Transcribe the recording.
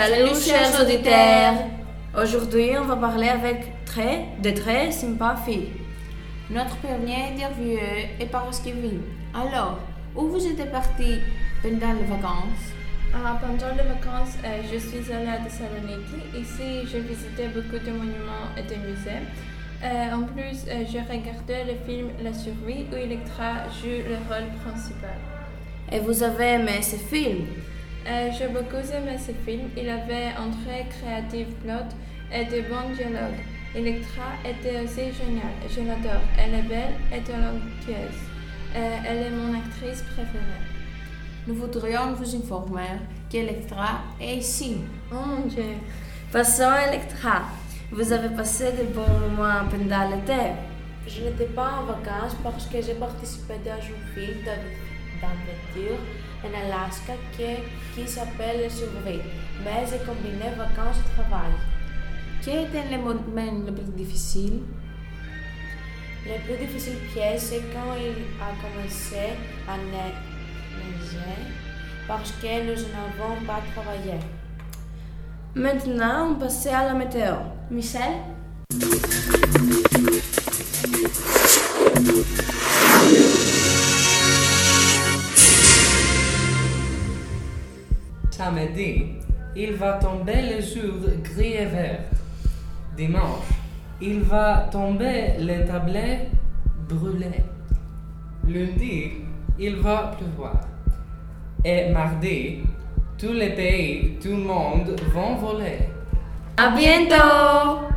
Salut, chers auditeurs. Aujourd'hui, on va parler avec très, de très sympa filles. Notre premier interview est oui. Alors, où vous êtes parti pendant les vacances? Ah, pendant les vacances, euh, je suis allée à Thessaloniki. Ici, j'ai visité beaucoup de monuments et de musées. Euh, en plus, euh, j'ai regardé le film La survie où Electra joue le rôle principal. Et vous avez aimé ce film? Euh, j'ai beaucoup aimé ce film. Il avait un très créatif plot et de bons dialogues. Electra était aussi géniale. Je l'adore. Elle est belle et talentueuse. Euh, elle est mon actrice préférée. Nous voudrions vous informer qu'Electra est ici. Oh mon dieu. Passons Electra. Vous avez passé de bons moments pendant l'été Je n'étais pas en vacances parce que j'ai participé dans un film d'av- και η οποία κατασκευάστηκε η Ελλάδα και η οποία κατασκευάστηκε η Ελλάδα. Με έζησε να πάρει τη δουλειά. Τι ήταν το πιο δύσκολο πια όταν έγινε η Ελλάδα, γιατί να πάρουμε τη δουλειά. Τώρα. Μισελ! Samedi, il va tomber le jour gris et vert. Dimanche, il va tomber le tablet brûlé. Lundi, il va pleuvoir. Et mardi, tous les pays, tout le monde vont voler. À bientôt